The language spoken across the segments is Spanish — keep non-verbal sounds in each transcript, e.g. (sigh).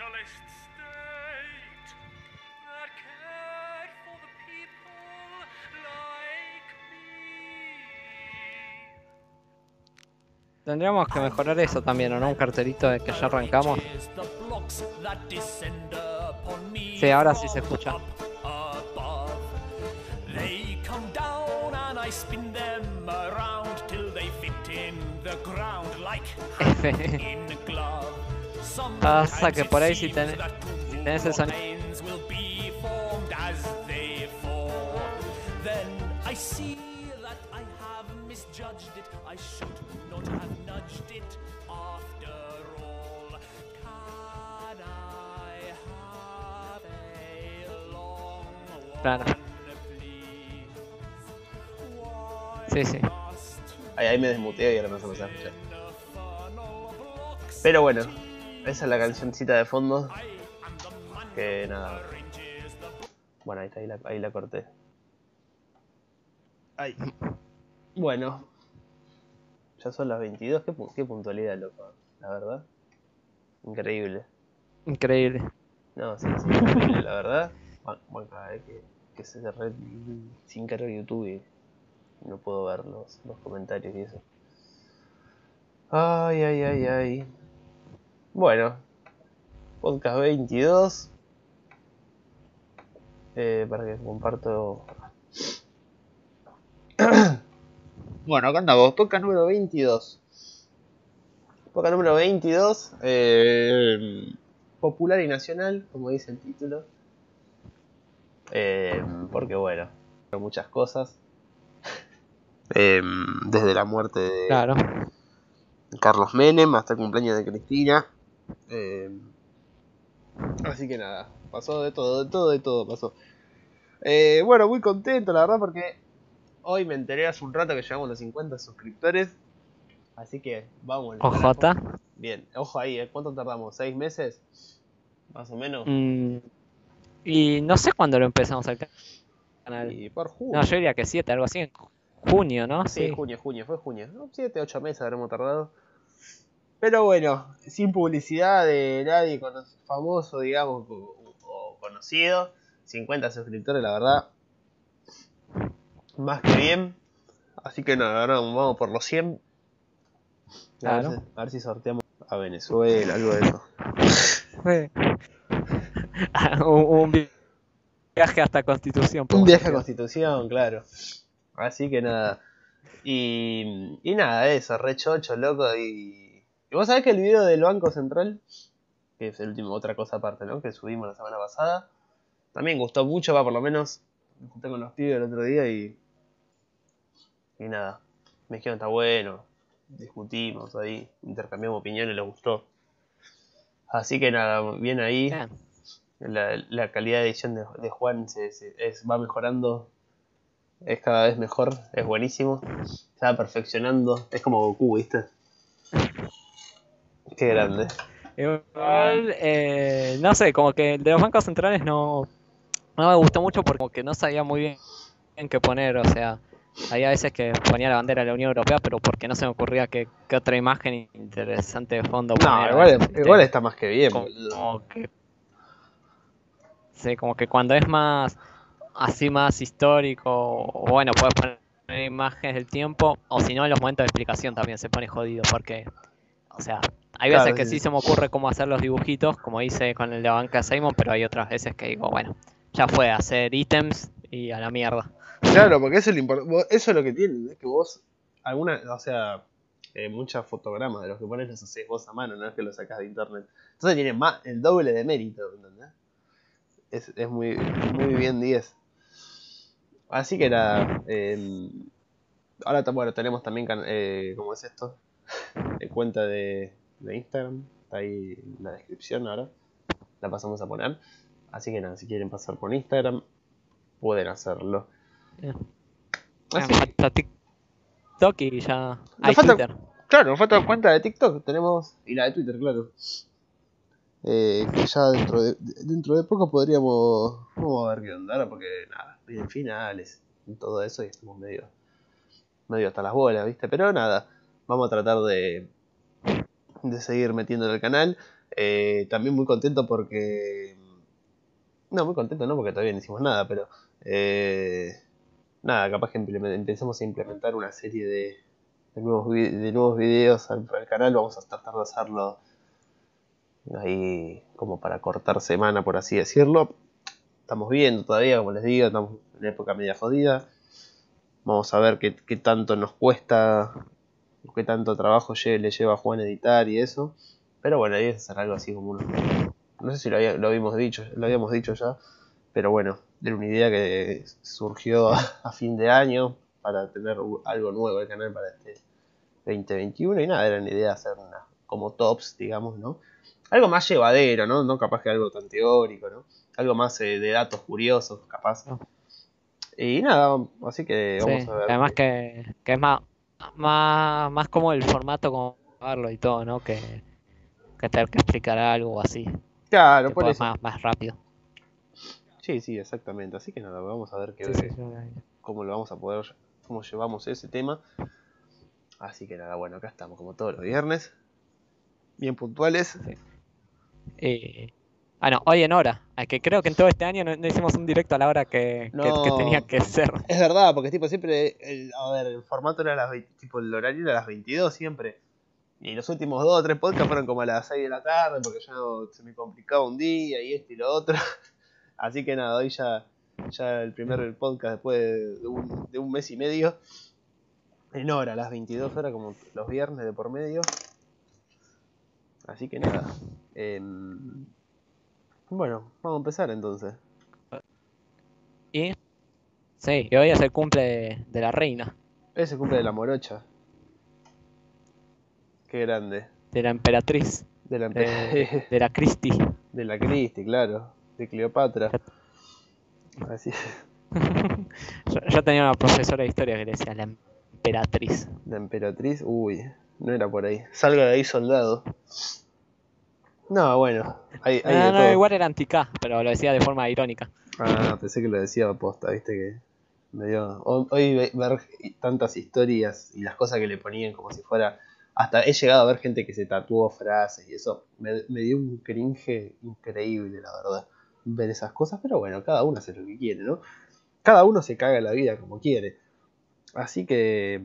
socialist state that cared for the people like me. Tendríamos que mejorar eso también, ¿o no? Un cartelito de que ya arrancamos. Sí, ahora sí se escucha. F. (laughs) in a glove. Pasa que por ahí si tenés, si tenés el sonido. Claro. Sí, sí. Ahí, ahí me desmuteo y ahora no se me a escuchar. Pero bueno, esa es la cancioncita de fondo. Que nada. Bueno, ahí está, ahí la, ahí la corté. Ahí. Bueno. Ya son las 22. Qué, qué puntualidad, loco. La verdad. Increíble. Increíble. No, sí, sí, increíble, la verdad. Bueno, bueno, cada vez que, que se cerré sin cargar YouTube y no puedo ver los, los comentarios y eso. Ay, ay, ay, ay. Bueno, podcast 22. Eh, para que comparto. (coughs) bueno, acá andamos, podcast número 22. Podcast número 22. Eh, popular y nacional, como dice el título. Eh, porque bueno, muchas cosas. (laughs) Eh, desde la muerte de Claro. Carlos Menem hasta el cumpleaños de Cristina. Eh, así que nada, pasó de todo, de todo, de todo pasó. Eh, bueno, muy contento la verdad porque hoy me enteré hace un rato que llegamos a los 50 suscriptores. Así que vamos. OJ. Bien, ojo ahí, ¿eh? ¿cuánto tardamos? ¿Seis meses? Más o menos. Mm, y no sé cuándo lo empezamos al canal. Y por junio. No, yo diría que 7, algo así. En junio, ¿no? Sí, Sí. junio, junio, fue junio. ¿no? Siete, ocho meses habremos tardado. Pero bueno, sin publicidad de nadie famoso, digamos, o, o conocido. 50 suscriptores, la verdad. Más que bien. Así que nada, ahora vamos por los 100. A, ver a ver si sorteamos a Venezuela, algo de eso. (laughs) un, un vi- viaje hasta Constitución. Un viaje a. Constitución, claro. Así que nada. Y, y nada, eso, re chocho, loco. Y, y vos sabés que el video del Banco Central, que es el último, otra cosa aparte, ¿no? Que subimos la semana pasada, también gustó mucho, va por lo menos. Me junté con los pibes el otro día y. Y nada. Me dijeron, está bueno. Discutimos ahí, intercambiamos opiniones, les gustó. Así que nada, bien ahí. La, la calidad de edición de, de Juan se, se- es- va mejorando. Es cada vez mejor, es buenísimo. Se va perfeccionando. Es como Goku, ¿viste? Qué grande. Igual, eh, no sé, como que el de los bancos centrales no, no me gustó mucho porque como que no sabía muy bien en qué poner, o sea, había veces que ponía la bandera de la Unión Europea, pero porque no se me ocurría qué, qué otra imagen interesante de fondo No, poner, igual, igual está más que bien. como, que sí, como que cuando es más así más histórico bueno puedes poner imágenes del tiempo o si no en los momentos de explicación también se pone jodido porque o sea hay veces Claro, que sí. sí se me ocurre cómo hacer los dibujitos como hice con el de banca Simon pero hay otras veces que digo bueno ya fue hacer ítems y a la mierda Claro, porque eso es lo impor- Eso es lo que tiene, es que vos, alguna, o sea, eh, muchos fotogramas de los que pones los haces vos a mano, no es que los sacás de internet. Entonces tiene más, el doble de mérito, ¿entendés? Es, es muy, muy bien 10. Así que nada, eh, ahora bueno, tenemos también, eh, ¿cómo es esto? (laughs) Cuenta de, de Instagram, está ahí en la descripción ahora, la pasamos a poner. Así que nada, si quieren pasar por Instagram, pueden hacerlo. Bien. Así Ah, falta TikTok y ya hay falta- Twitter Claro, nos falta cuenta de TikTok, tenemos. Y la de Twitter, claro. Eh, que ya dentro de, dentro de poco podríamos. Vamos a ver qué onda, porque nada, vienen finales y todo eso y estamos medio. medio hasta las bolas, ¿viste? Pero nada, vamos a tratar de. De seguir metiendo en el canal. Eh, también muy contento porque... No, muy contento no, porque todavía no hicimos nada, pero... eh, nada, capaz que empecemos a implementar una serie de, nuevos, de nuevos videos al, al canal. Vamos a tratar de hacerlo ahí como para cortar semana, por así decirlo. Estamos viendo todavía, como les digo, estamos en época media jodida. Vamos a ver qué, qué tanto nos cuesta, qué tanto trabajo le lleva a Juan editar y eso. Pero bueno, ahí es hacer algo así como uno. No sé si lo, había- lo habíamos dicho, lo habíamos dicho ya, pero bueno, era una idea que surgió a, (laughs) a fin de año para tener algo nuevo el canal para este 2021 y nada, era una idea hacer una, como tops, digamos, ¿no? Algo más llevadero, ¿no? No capaz que algo tan teórico, ¿no? Algo más eh, de datos curiosos, capaz. No. Y nada, así que vamos Sí, a ver. Además que, que es más, más, más como el formato como verlo y todo, ¿no? Que, que tener que explicar algo así. Claro, por eso. más, más rápido. Sí, sí, exactamente. Así que nada, vamos a ver qué, Sí, sí, sí. cómo lo vamos a poder, cómo llevamos ese tema. Así que nada, bueno, acá estamos como todos los viernes. Bien puntuales. Y- ah, no, hoy en hora. Ah, Que creo que en todo este año no, no hicimos un directo a la hora que, que- que No. tenía que ser. Es verdad, porque tipo siempre, el, a ver, el formato era a las 20 tipo el horario era a las 22 siempre. Y los últimos dos o tres podcasts fueron como a las 6 de la tarde porque ya no- se me complicaba un día y esto y lo otro. (laughs) Así que nada, hoy ya, ya el primer podcast después de, un, de un mes y medio. En hora, a las 22 horas como los viernes de por medio. Así que nada. em, bueno, vamos a empezar entonces. Y sí, y hoy es el cumple de, de la reina, Ese cumple de la morocha. Qué grande. de la emperatriz, De la, de, de la Christie. (laughs) de la Cristi, claro. De Cleopatra. Así (laughs) Yo, yo tenía una profesora de historia que le decía la emperatriz. La emperatriz. Uy, no era por ahí. Salga de ahí, soldado. No, bueno. Hay, hay No, no, todo. igual era antica, pero lo decía de forma irónica. Ah, pensé que lo decía posta, viste que. Me dio... ho- Hoy ve- ver tantas historias y las cosas que le ponían como si fuera. Hasta he llegado a ver gente que se tatuó frases y eso. Me, me dio un cringe increíble, la verdad. Ver esas cosas, pero bueno, cada uno hace lo que quiere, ¿no? Cada uno se caga la vida como quiere. Así que.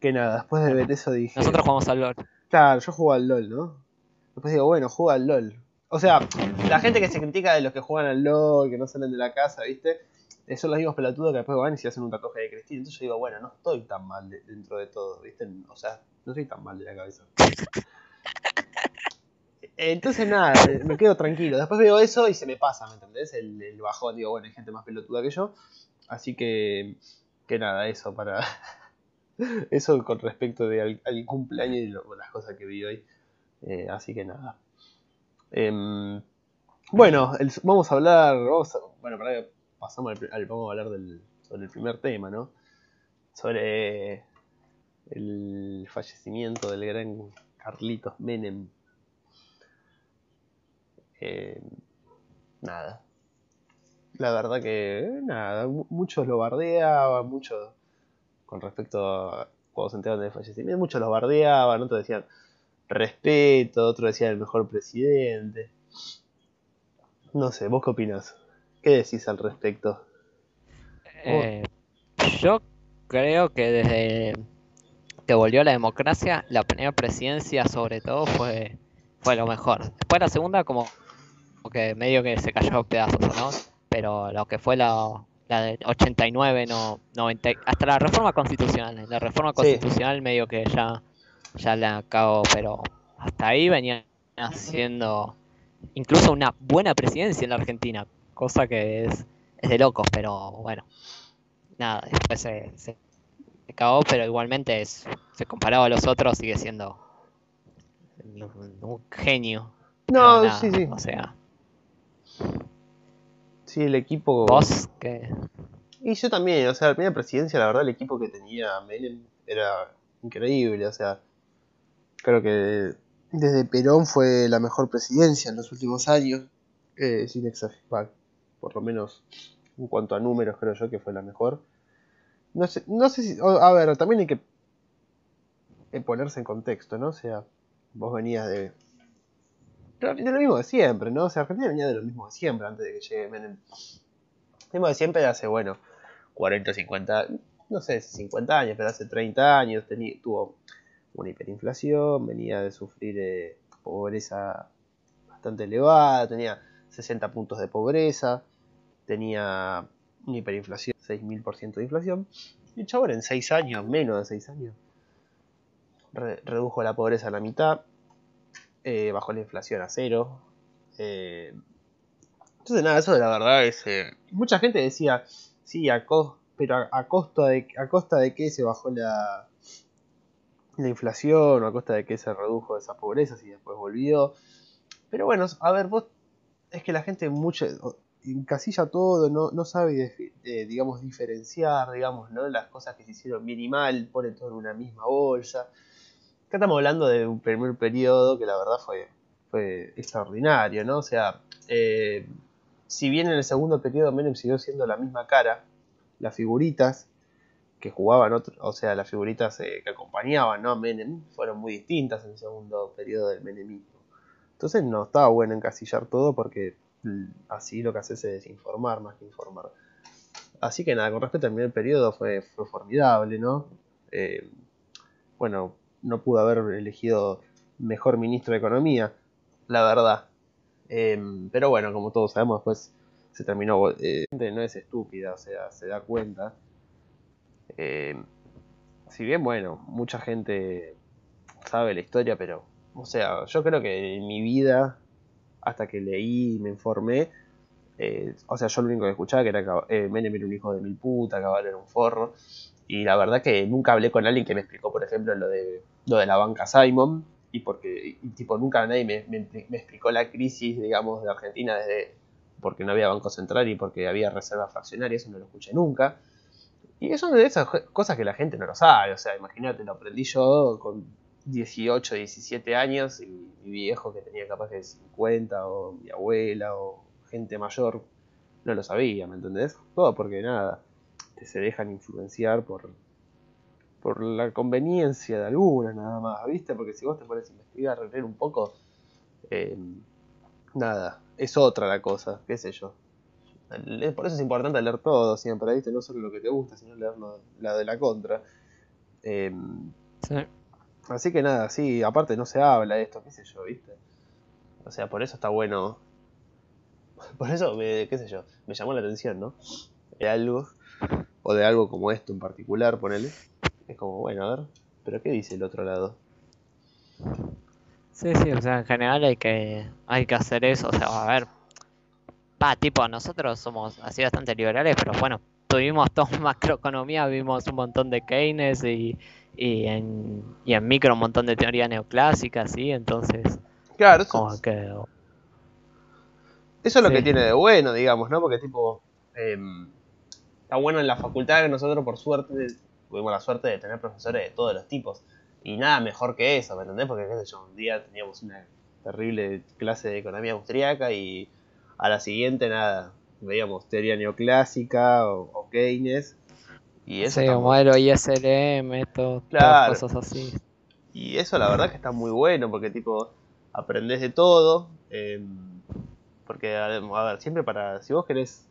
Que nada, después de ver eso dije. Nosotros jugamos al LOL. Claro, yo juego al LOL, ¿no? Después digo, bueno, juega al LOL. O sea, la gente que se critica de los que juegan al LOL, que no salen de la casa, ¿viste? Eh, Son los mismos pelotudos que después van y se hacen un tatuaje de Cristina. Entonces yo digo, bueno, no estoy tan mal de- dentro de todo, ¿viste? O sea, no estoy tan mal de la cabeza. (laughs) Entonces nada, me quedo tranquilo. Después veo eso y se me pasa, ¿me entendés? El, el bajón, digo, bueno, hay gente más pelotuda que yo. Así que, que nada, eso para... (laughs) Eso con respecto de al, cumpleaños y las cosas que vi hoy. Eh, así que nada. Em, bueno, el- vamos a hablar. Bueno, para que pasamos al, vamos a hablar del, sobre primer tema, ¿no? Sobre el fallecimiento del gran Carlitos Menem. Eh, nada. La verdad que nada, mu- muchos lo bardeaban, muchos con respecto a cuando se enteraron del fallecimiento, muchos lo bardeaban, otros decían respeto, otros decían el mejor presidente. No sé, ¿vos qué opinás? ¿Qué decís al respecto? Eh, yo creo que desde que volvió la democracia, la primera presidencia sobre todo fue, fue lo mejor. Después la segunda como, como que medio que se cayó a pedazos, ¿no? Pero lo que fue la, la del 89, no, 90, y- hasta la reforma constitucional. La reforma Sí. constitucional medio que ya, ya la acabó, pero hasta ahí venía haciendo incluso una buena presidencia en la Argentina, cosa que es, es de locos, pero bueno nada, después se, se, se cagó, pero igualmente es, se comparado a los otros sigue siendo un, un genio. No, nada, sí, sí. O sea, Sí, el equipo. vos que Y yo también, o sea, la primera presidencia, la verdad, el equipo que tenía Menem era increíble, o sea, creo que desde Perón fue la mejor presidencia en los últimos años, eh, sin exagerar, por lo menos en cuanto a números creo yo que fue la mejor. No sé, no sé si, a ver, también hay que eh, ponerse en contexto, ¿no? O sea, vos venías de, de lo mismo de siempre, ¿no? O sea, Argentina venía de lo mismo de siempre antes de que llegue Menem. Lo mismo de siempre hace, bueno, 40, 50, no sé, 50 años, pero hace 30 años tenía, tuvo una hiperinflación, venía de sufrir eh, pobreza bastante elevada, tenía 60 puntos de pobreza, tenía una hiperinflación, 6.000% de inflación, y el chabón en 6 años, menos de 6 años, re- redujo la pobreza a la mitad, eh, bajó la inflación a cero. eh, entonces, nada, eso de la verdad es. mucha gente decía, sí, a pero a, a costa de, a costa de qué se bajó la, la inflación, o a costa de qué se redujo esa pobreza, si después volvió. Pero bueno, a ver, vos. Es que la gente mucho encasilla todo, no, no sabe, digamos, diferenciar, digamos, ¿no? Las cosas que se hicieron bien y mal, pone todo en una misma bolsa. Acá estamos hablando de un primer periodo que la verdad fue, fue extraordinario, ¿no? O sea, eh, si bien en el segundo periodo Menem siguió siendo la misma cara, las figuritas que jugaban, otro, o sea, las figuritas eh, que acompañaban ¿no? a Menem fueron muy distintas en el segundo periodo del menemismo. Entonces no estaba bueno encasillar todo porque mm, así lo que hace es desinformar más que informar. Así que nada, con respecto al primer periodo fue, fue formidable, ¿no? Eh, bueno, no pudo haber elegido mejor ministro de Economía, la verdad. Eh, pero bueno, como todos sabemos, después se terminó. eh, no es estúpida, o sea, se da cuenta. Eh, si bien, bueno, mucha gente sabe la historia, pero, o sea, yo creo que en mi vida, hasta que leí y me informé, eh, o sea, yo lo único que escuchaba que era eh, Menem era un hijo de mil puta, Cabal era un forro. Y la verdad que nunca hablé con alguien que me explicó, por ejemplo, lo de, lo de la banca Simon. Y porque, y, tipo, nunca nadie me, me, me explicó la crisis, digamos, de Argentina desde porque no había Banco Central y porque había reservas fraccionarias, eso no lo escuché nunca. Y eso de esas cosas que la gente no lo sabe, o sea, imagínate, lo aprendí yo con 18, 17 años y mi viejo que tenía capaz de 50 o mi abuela o gente mayor no lo sabía, ¿me entendés? Todo porque nada, te se dejan influenciar por, por la conveniencia de algunas nada más, ¿viste? Porque si vos te pones a investigar, a un poco, eh, nada, es otra la cosa, qué sé yo. Por eso es importante leer todo siempre, ¿viste? No solo lo que te gusta, sino leer lo- la de la contra. Eh, Sí. así que nada, sí, aparte no se habla de esto, qué sé yo, ¿viste? O sea, por eso está bueno. (laughs) Por eso, me, qué sé yo, me llamó la atención, ¿no? De algo, o de algo como esto en particular, ponele. Es como, bueno, a ver, pero ¿qué dice el otro lado? Sí, sí, o sea, en general hay que, hay que hacer eso, o sea, a ver, va, tipo, nosotros somos así bastante liberales, pero bueno, tuvimos todo (laughs) macroeconomía, vimos un montón de Keynes y, y en, y en micro un montón de teoría neoclásica, ¿sí? Entonces, Claro, eso, como que, Eso es lo que tiene de bueno, digamos, ¿no? Porque tipo, em, está bueno en la facultad que nosotros por suerte tuvimos la suerte de tener profesores de todos los tipos. Y nada mejor que eso, ¿me entendés? Porque qué sé yo, un día teníamos una terrible clase de economía austriaca y a la siguiente nada, veíamos teoría neoclásica o, o Keynes. Y eso, sí, modelo ISLM, todo, Claro. todas cosas así. y eso la verdad que está muy bueno porque tipo, aprendés de todo. em, porque, a ver, siempre para, si vos querés,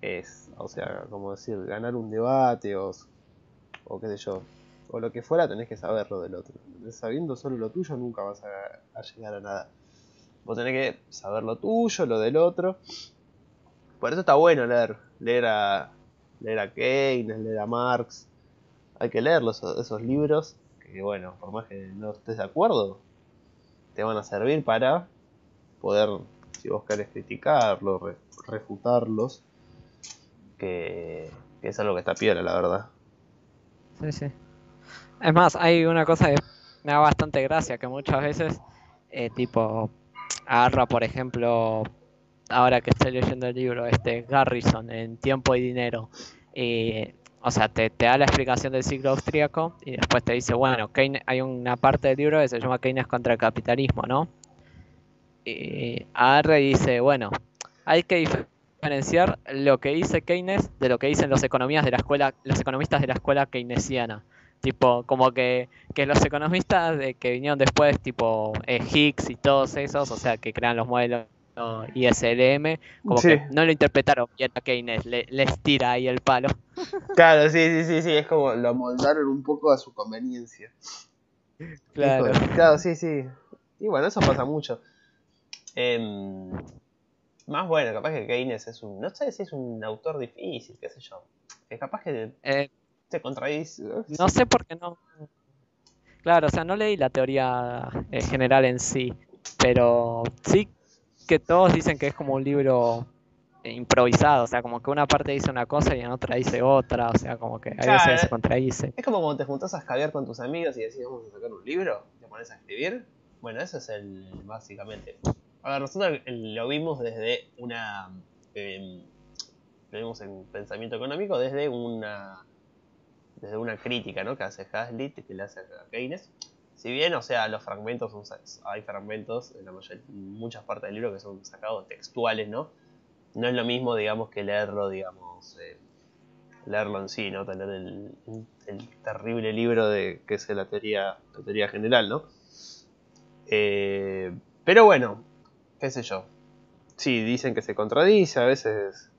es, o sea, como decir, ganar un debate o, o qué sé yo, o lo que fuera, tenés que saber lo del otro. Sabiendo solo lo tuyo nunca vas a, a llegar a nada. Vos tenés que saber lo tuyo, lo del otro. Por eso está bueno leer, leer a, leer a Keynes, leer a Marx. Hay que leerlos, esos libros, que bueno, por más que no estés de acuerdo, te van a servir para poder, si vos querés criticarlos, re- refutarlos, que, que es algo que está piola, la verdad. Sí, sí. Es más, hay una cosa que me da bastante gracia, que muchas veces, eh, tipo, agarra, por ejemplo, ahora que estoy leyendo el libro, este Garrison, en Tiempo y Dinero, y, o sea, te, te da la explicación del ciclo austríaco y después te dice, bueno, Keynes, hay una parte del libro que se llama Keynes contra el capitalismo, ¿no? Y agarra y dice, bueno, hay que diferenciar lo que dice Keynes de lo que dicen los economistas de la escuela, los economistas de la escuela keynesiana. Tipo, como que, que los economistas de que vinieron después, tipo eh, Higgs y todos esos, o sea, que crean los modelos ¿no? ISLM, como Sí. que no lo interpretaron bien a Keynes, le- les tira ahí el palo. (laughs) Claro, sí, sí, sí, sí, es como lo moldaron un poco a su conveniencia. Claro. Hijo claro, sí, sí. Y bueno, eso pasa mucho. Em, más bueno, capaz que Keynes es un. No sé si es un autor difícil, qué sé yo. Es capaz que Eh, contradice. no sé por qué no. Claro, o sea, no leí la teoría eh, general en sí, pero sí que todos dicen que es como un libro eh, improvisado, o sea, como que una parte dice una cosa y en otra dice otra, o sea, como que a Claro. veces se contradice. Es como cuando te juntás a escabiar con tus amigos y decís vamos a sacar un libro, te pones a escribir. Bueno, eso es el básicamente. A ver, nosotros lo vimos desde una. em, lo vimos en pensamiento económico desde una. Desde una crítica, ¿no? Que hace Hazlitt, que le hace a Keynes. Si bien, o sea, los fragmentos hay fragmentos en la mayoría, muchas partes del libro que son sacados textuales, ¿no? No es lo mismo, digamos, que leerlo, digamos, eh, leerlo en sí, ¿no? Tener el, el terrible libro de que es la teoría, la teoría general, ¿no? Eh, pero bueno, qué sé yo. Sí, dicen que se contradice, a veces.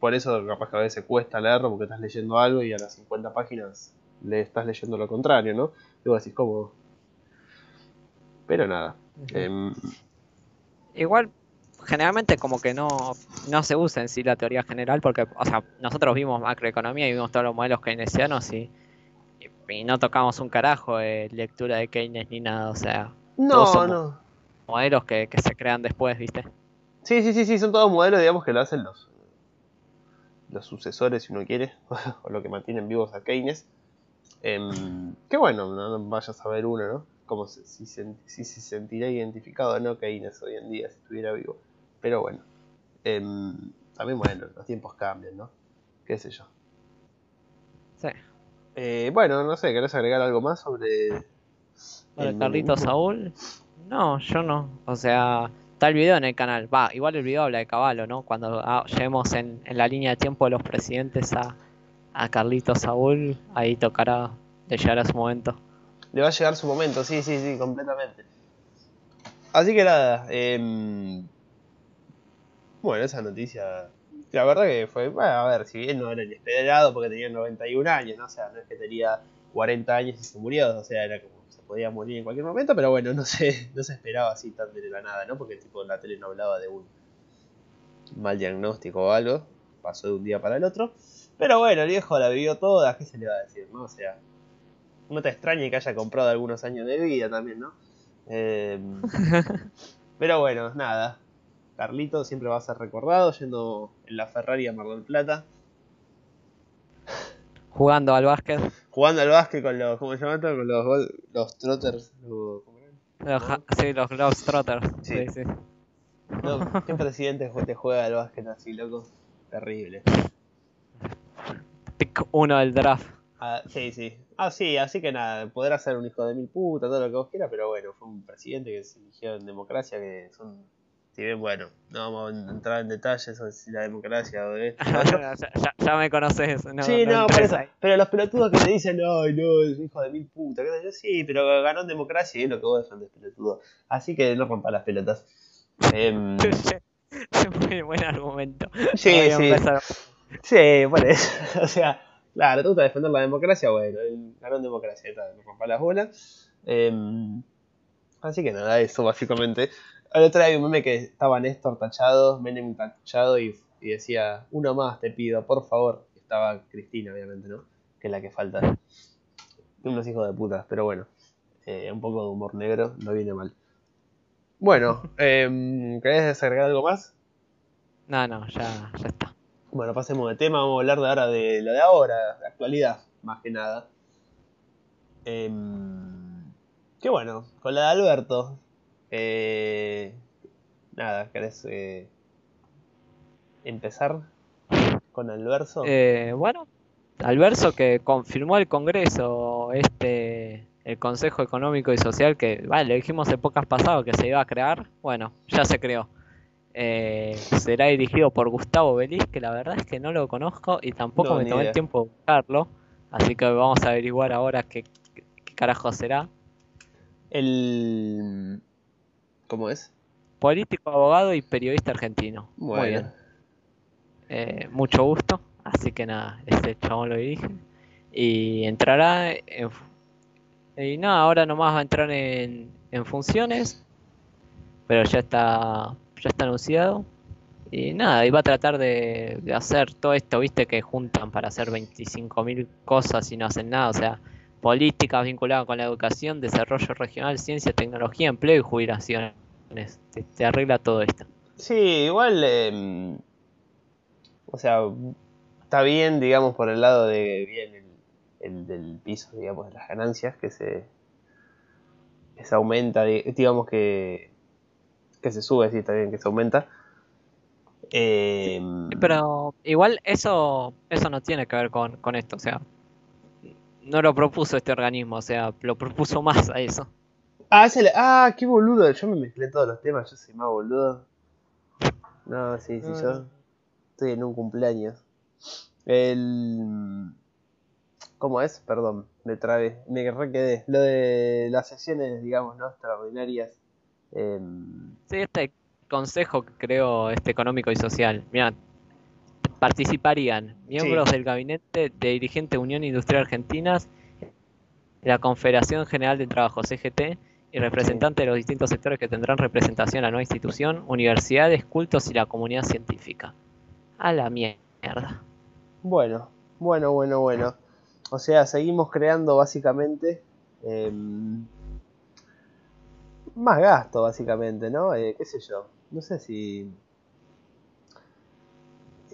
Por eso capaz que a veces cuesta leerlo porque estás leyendo algo y a las 50 páginas le estás leyendo lo contrario, ¿no? Y vos decís, ¿cómo? Pero nada. em, Igual, generalmente como que no, no se usa en sí la teoría general, porque, o sea, nosotros vimos macroeconomía y vimos todos los modelos keynesianos y, y, y no tocamos un carajo de lectura de Keynes ni nada, o sea, no, no. modelos que, que se crean después, ¿viste? Sí, sí, sí, sí, son todos modelos, digamos, que lo hacen los, los sucesores, si uno quiere, (laughs) o lo que mantienen vivos a Keynes. Em, qué bueno, no, no vayas a ver uno, ¿no? Como se- si, se, si se sentirá identificado o no Keynes hoy en día si estuviera vivo. Pero bueno, em, también bueno, los tiempos cambian, ¿no? Qué sé yo. Sí. Eh, bueno, no sé, ¿querés agregar algo más sobre... Sobre el Carlito? Saúl, no, yo no. O sea, está el video en el canal. Va, igual el video habla de Caballo, ¿no? Cuando ah, lleguemos en, la línea de tiempo de los presidentes a, a Carlito Saúl, ahí tocará de llegar a su momento. Le va a llegar su momento, sí, sí, sí, completamente. Así que nada, em, bueno, esa noticia, la verdad que fue, bueno, a ver, si bien no era inesperado porque tenía 91 años, ¿no? O sea, no es que tenía 40 años y se murió, o sea, era como, podía morir en cualquier momento, pero bueno, no se, (laughs) no se esperaba así tan de la nada, ¿no? Porque tipo la tele no hablaba de un mal diagnóstico o algo, pasó de un día para el otro. Pero bueno, el viejo la vivió toda, ¿qué se le va a decir, no? O sea, no te extrañe que haya comprado algunos años de vida también, ¿no? Eh, (laughs) pero bueno, nada. Carlito siempre va a ser recordado yendo en la Ferrari a Mar del Plata, Jugando al básquet, jugando al básquet con los, ¿cómo se llama esto? Con los, los trotters. los- los, ja- sí, los Globetrotters. Sí. Sí, sí. No, (laughs) ¿Qué presidente te juega al básquet así, loco? Terrible. Pick uno del draft. Ah, sí, sí. Ah, sí, así que nada, podrá ser un hijo de mil puta, todo lo que vos quieras, pero bueno, fue un presidente que se eligió en democracia, que son, si bien, bueno, no vamos a entrar en detalles sobre si la democracia o (laughs) esto, ya, ya- ya me conoces. No, sí, no, por eso. Pero los pelotudos que te dicen, ay, no, es hijo de mil puta, qué sé yo, sí, pero ganó en democracia y es lo que vos defendés, pelotudo. Así que no rompas las pelotas. Em, (laughs) Muy buen argumento. sí, sí. empezar. Sí, por eso. (laughs) O sea, claro, te gusta defender la democracia, bueno, él ganó en democracia, no rompa las bolas. Em, así que nada, eso básicamente. El otro día había un meme que estaba Néstor tachado, Menem tachado y, y decía, uno más te pido, por favor. Estaba Cristina, obviamente, ¿no? Que es la que falta. Unos hijos de puta, pero bueno. eh, un poco de humor negro, no viene mal. Bueno, (laughs) em, ¿querés agregar algo más? No, no, ya, ya está. Bueno, pasemos de tema, vamos a hablar de ahora de lo de ahora, de actualidad, más que nada. Em, qué bueno, con la de Alberto. Eh, nada, ¿querés eh, empezar con el verso? Eh, bueno, al verso que confirmó el Congreso, este, el Consejo Económico y Social, que, vale, lo dijimos épocas pasadas que se iba a crear, bueno, ya se creó. Eh, será dirigido por Gustavo Belis, que la verdad es que no lo conozco y tampoco No, me tomé idea. el tiempo de buscarlo, Así que vamos a averiguar ahora qué, qué carajo será. El. ¿Cómo es? Político, abogado y periodista argentino. Muy bien. Eh, mucho gusto. Así que nada, este chabón lo dirige. Y entrará en... Y nada, ahora nomás va a entrar en, en funciones. Pero ya está, ya está anunciado. Y nada, y va a tratar de, de hacer todo esto, viste, que juntan para hacer 25.000 cosas y no hacen nada. O sea, políticas vinculadas con la educación, desarrollo regional, ciencia, tecnología, empleo y jubilaciones. Te, te arregla todo esto. Sí, igual. em, o sea, está bien, digamos, por el lado de bien el, el del piso, digamos, de las ganancias, que se, que se aumenta, di- digamos que, que se sube, sí, está bien que se aumenta. Em, Pero igual eso, eso no tiene que ver con, con esto, o sea, no lo propuso este organismo, o sea, lo propuso más a eso. Ah, ese le- ah, qué boludo, yo me mezclé todos los temas, yo soy más boludo. No, sí, sí, yo estoy en un cumpleaños. El... ¿Cómo es? Perdón, me trabé, me re quedé. Lo de las sesiones, digamos, ¿no? Extraordinarias. em, Sí, este consejo que creo este económico y social, mira, participarían miembros Sí. del gabinete de dirigente Unión Industrial Argentinas, la Confederación General de Trabajo CGT y representantes de los distintos sectores que tendrán representación en la nueva institución, universidades, cultos y la comunidad científica. A la mierda. Bueno, bueno, bueno, bueno. O sea, seguimos creando básicamente em, más gasto, básicamente, ¿no? Eh, ¿Qué sé yo? No sé si...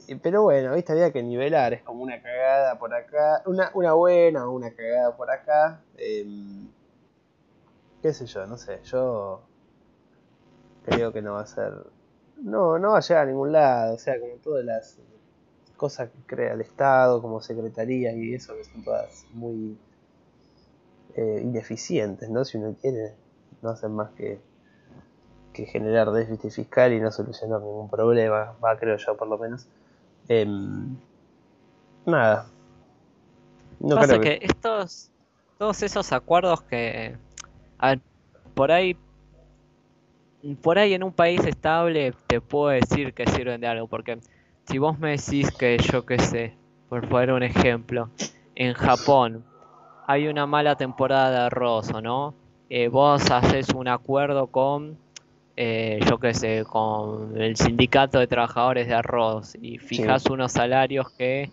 Eh, Pero bueno, viste, había que nivelar, es como una cagada por acá, una, una buena o una cagada por acá. em, qué sé yo, no sé, yo creo que no va a ser... No, no va a llegar a ningún lado, o sea, como todas las cosas que crea el Estado, como secretarías y eso, que son todas muy eh, ineficientes, ¿no? Si uno quiere, no hacen más que, que generar déficit fiscal y no solucionar ningún problema, va, creo yo, por lo menos. Em, nada. No Pasa creo que estos, todos esos acuerdos que, a ver, por ahí, por ahí en un país estable te puedo decir que sirven de algo, porque si vos me decís que yo qué sé, por poner un ejemplo, en Japón hay una mala temporada de arroz, ¿o no? Eh, vos haces un acuerdo con, eh, yo qué sé, con el sindicato de trabajadores de arroz y fijas unos salarios que,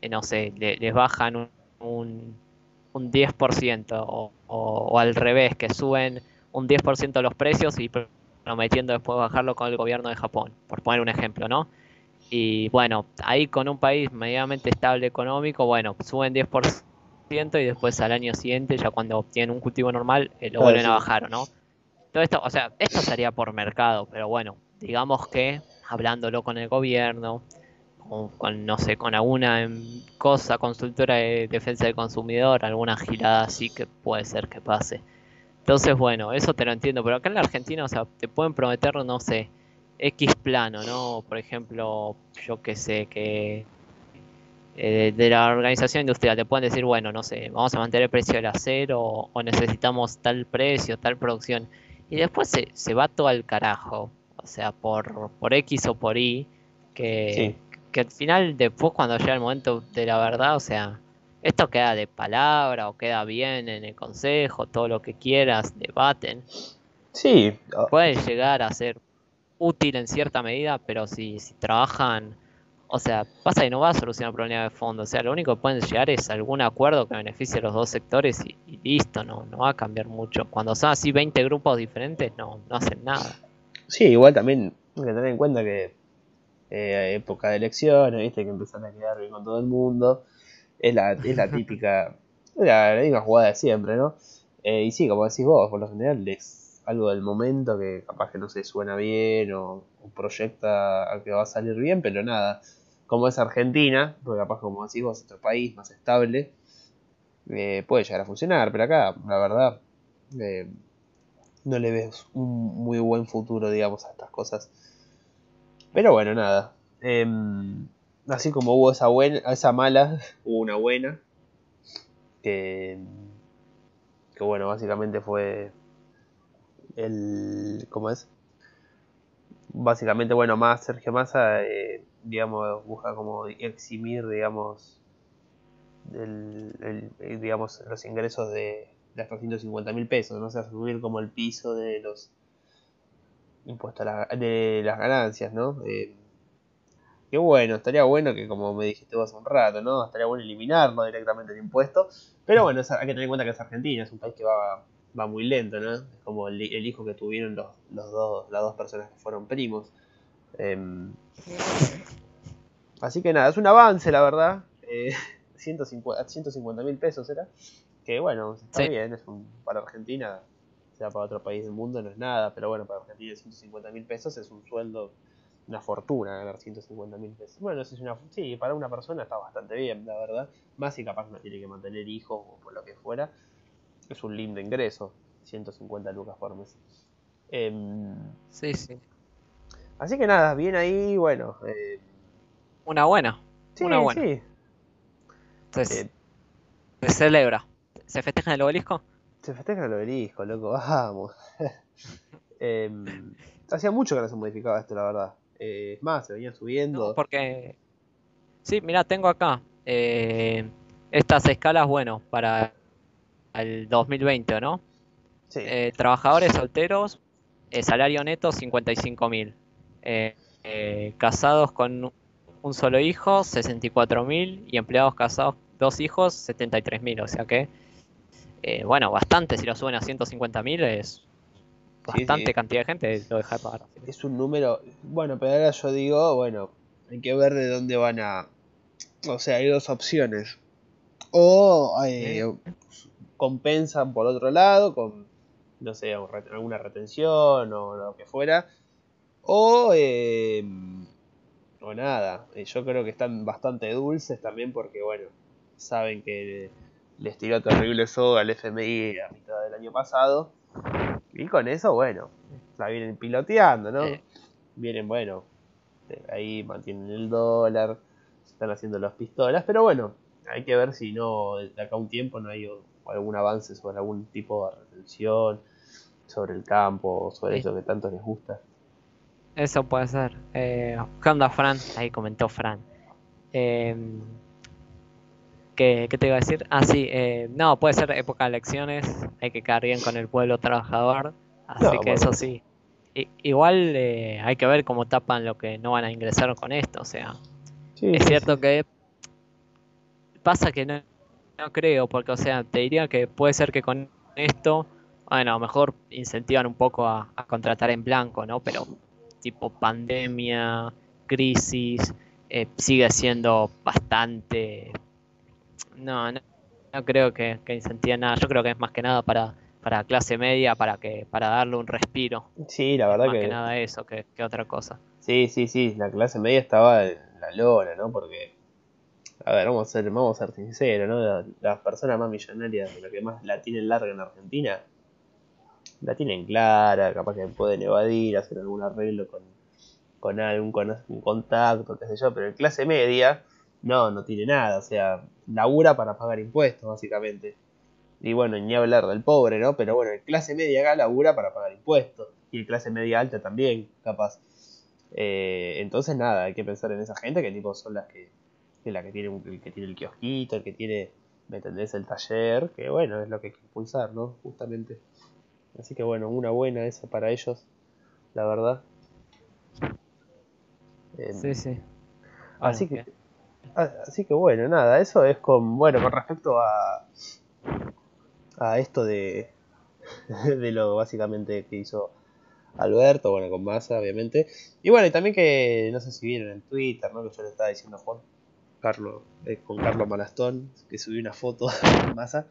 eh, no sé, le- les bajan un, un, un 10% o, o, o al revés, que suben un 10% los precios y pr- prometiendo después bajarlo con el gobierno de Japón, por poner un ejemplo, ¿no? Y bueno, ahí con un país medianamente estable económico, bueno, suben 10% y después al año siguiente, ya cuando obtienen un cultivo normal, eh, lo Claro, vuelven sí. a bajar, ¿o ¿no? Todo esto, o sea, esto sería por mercado, pero bueno, digamos que hablándolo con el gobierno, con, no sé, con alguna em, cosa, consultora de defensa del consumidor, alguna girada así que puede ser que pase. Entonces, bueno, eso te lo entiendo, pero acá en la Argentina, o sea, te pueden prometer, no sé, X plano, ¿no? Por ejemplo, yo qué sé, que eh, de la organización industrial te pueden decir, bueno, no sé, vamos a mantener el precio del acero o necesitamos tal precio, tal producción. Y después se, se va todo al carajo, o sea, por, por X o por Y, que, Sí. que al final, después cuando llega el momento de la verdad, o sea, esto queda de palabra o queda bien en el consejo, todo lo que quieras, debaten. Sí, o- Puede llegar a ser útil en cierta medida, pero si, si trabajan, o sea, pasa que no va a solucionar el problema de fondo, o sea, lo único que pueden llegar es algún acuerdo que beneficie a los dos sectores y, y listo, no, no va a cambiar mucho. Cuando son así 20 grupos diferentes, no, no hacen nada. Sí, igual también hay que tener en cuenta que eh, época de elecciones, viste, que empiezan a quedar bien con todo el mundo. Es la, es la (laughs) típica, la, la misma jugada de siempre, ¿no? Eh, y sí, como decís vos, por lo general es algo del momento que capaz que no se suena bien o, o proyecta a que va a salir bien, pero nada. Como es Argentina, porque capaz como decís vos, otro país más estable, eh, puede llegar a funcionar, pero acá, la verdad, eh, no le ves un muy buen futuro, digamos, a estas cosas. Pero bueno, nada. Em, así como hubo esa buena, esa mala, (laughs) hubo una buena. que, que bueno, básicamente fue el, ¿cómo es? Básicamente, bueno, más Sergio Massa, eh, digamos, busca como eximir, digamos, el, eh, digamos los ingresos de, de hasta 150 mil pesos, no o sea, subir como el piso de los impuestos la- de las ganancias, ¿no? Eh, que bueno, estaría bueno que como me dijiste vos hace un rato, ¿no? Estaría bueno eliminarlo directamente el impuesto, pero bueno, hay que tener en cuenta que es Argentina, es un país que va, va muy lento, ¿no? Es como el, el hijo que tuvieron los, los dos, las dos personas que fueron primos. Em, así que nada, es un avance, la verdad. Eh, (laughs) 150 mil pesos era. Que bueno, está Sí. bien, es un, para Argentina, sea, para otro país del mundo no es nada, pero bueno, para Argentina 150 mil pesos es un sueldo, una fortuna ganar 150 mil pesos. Bueno, eso es una, sí, para una persona está bastante bien, la verdad. Más si capaz no tiene que mantener hijos o por lo que fuera. Es un lindo ingreso, 150 lucas por mes. Em, Sí, sí. Así que nada, bien ahí, bueno. eh, Una buena. sí, Una buena. sí. Entonces, Eh, se celebra. ¿Se festeja en el obelisco? Se festeja el obelisco, loco, vamos. (laughs) Em, hacía mucho que no se modificaba esto, la verdad. Eh, es más, se venía subiendo. No, porque... Sí, mira, tengo acá eh, estas escalas, bueno, para el 2020, ¿no? Sí, trabajadores solteros, salario neto 55 mil. Eh, eh, casados con un solo hijo, 64 mil. Y empleados casados, dos hijos, 73 mil. O sea que, eh, bueno, bastante. Si lo suben a 150 mil es bastante sí. cantidad de gente. Lo deja de pagar. es un número. Bueno, pero ahora yo digo, bueno, hay que ver de dónde van a. O sea, hay dos opciones. O eh, compensan por otro lado, con, no sé, alguna retención o lo que fuera. O, eh, o nada. Eh, Yo creo que están bastante dulces también porque, bueno, saben que les tiró terrible soga al FMI a mitad del año pasado. Y con eso, bueno, la vienen piloteando, ¿no? Eh. Vienen, bueno, eh, ahí mantienen el dólar, se están haciendo las pistolas, pero bueno, hay que ver si no, de acá a un tiempo no hay algún avance sobre algún tipo de retención, sobre el campo, sobre Sí. eso que tanto les gusta. Eso puede ser. Eh, ¿qué onda, Fran? Ahí comentó Fran. Eh, ¿qué, qué te iba a decir? Ah, sí. eh, no, puede ser época de elecciones. Hay que quedar bien con el pueblo trabajador. Así No, que bueno. eso sí. I- igual eh, hay que ver cómo tapan lo que no van a ingresar con esto. O sea, Sí, es cierto sí. que pasa que no, no creo, porque, o sea, te diría que puede ser que con esto, bueno, a lo mejor incentivan un poco a, a contratar en blanco, ¿no? Pero tipo pandemia, crisis, eh, sigue siendo bastante... No, no, no creo que, que nada. Yo creo que es más que nada para, para clase media, para que para darle un respiro. Sí, la verdad Más que que, nada eso, que, que otra cosa. sí, sí, sí, la clase media estaba en la lona, ¿no? Porque, a ver, vamos a ser, vamos a ser sinceros, ¿no? La- Las personas más millonarias, la que más la tienen larga en Argentina, la tienen clara, capaz que pueden evadir, hacer algún arreglo con, con algún con- un contacto, qué sé yo, pero el clase media, no, no tiene nada, o sea, labura para pagar impuestos, básicamente. Y bueno, ni hablar del pobre, ¿no? Pero bueno, el clase media acá labura para pagar impuestos. Y el clase media alta también, capaz. Eh, entonces nada, hay que pensar en esa gente que tipo son las que, que la que tiene el que tiene el kiosquito, el que tiene, ¿me entendés? El taller, que bueno, es lo que hay que impulsar, ¿no? Justamente. Así que bueno, una buena esa para ellos, la verdad. Em, Sí, sí. Así Bueno, que, Así que bueno, nada, eso es con, bueno, con respecto a, a esto de, (laughs) de lo básicamente que hizo Alberto, bueno, con Massa, obviamente. Y bueno, y también que, no sé si vieron en Twitter, ¿no? Que yo le estaba diciendo a Juan, Carlos, eh, con Carlos Malastón, que subió una foto (laughs) de Massa.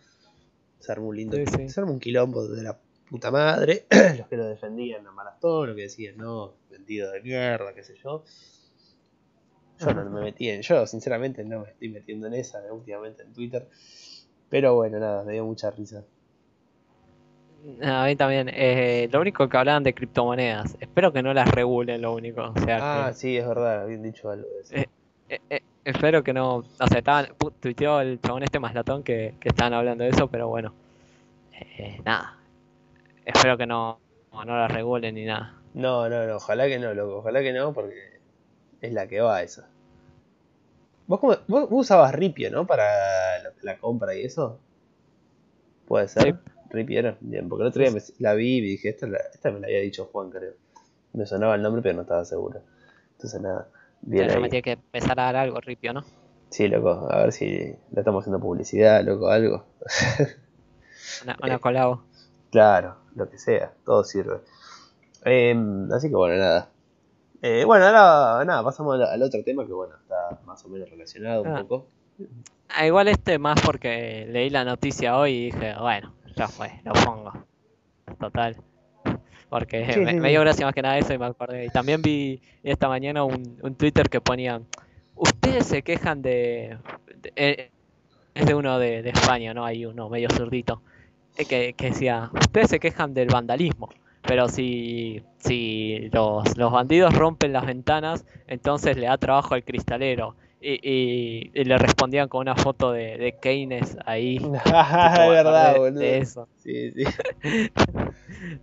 Se armó un lindo, Sí, sí. se armó un quilombo de la puta madre. (clears throat) los que lo defendían a Malastón, los que decían, no, vendido de mierda, qué sé yo. Yo no me metí en, yo sinceramente no me estoy metiendo en esa últimamente en Twitter. Pero bueno, nada, me dio mucha risa. A mí también. eh, lo único que hablaban de criptomonedas. Espero que no las regulen, lo único. O sea, Ah, que, sí, es verdad, bien dicho algo de eso. Eh, eh, espero que no. O sea, estaban, tuiteó el chabón este maslatón que, que estaban hablando de eso, pero bueno. Eh, nada. Espero que no, no la regulen ni nada. No, no, no, ojalá que no, loco, ojalá que no, porque es la que va esa. ¿Vos, cómo- vos, vos usabas Ripio, ¿no? Para la, la compra y eso. Puede ser. Sí. Ripio era. Bien, porque el otro día me- la vi y dije, esta, la- esta me la había dicho Juan, creo. Me sonaba el nombre, pero no estaba seguro. Entonces, nada, bien Ya, ya me ahí. tiene que empezar a dar algo, Ripio, ¿no? Sí, loco, a ver si le estamos haciendo publicidad, loco, algo. Una, una (laughs) colabo. Claro, lo que sea, todo sirve. Em, así que bueno, nada. Eh, bueno, ahora nada, pasamos al, al otro tema que bueno, está más o menos relacionado un Ah. poco. Ah, igual este más porque leí la noticia hoy y dije, bueno, ya fue, lo pongo. Total. Porque Sí, me, sí, me sí. dio gracia más que nada eso y me acordé. Y también vi esta mañana un, un Twitter que ponía, ustedes se quejan de... de- eh, es de uno de, de España, ¿no? Hay uno medio zurdito. Eh, Que, que decía, ustedes se quejan del vandalismo. Pero si, si los, los bandidos rompen las ventanas, entonces le da trabajo al cristalero. Y, y- y le respondían con una foto de, de Keynes ahí. (laughs) es verdad, boludo. de eso. Sí, sí. (laughs)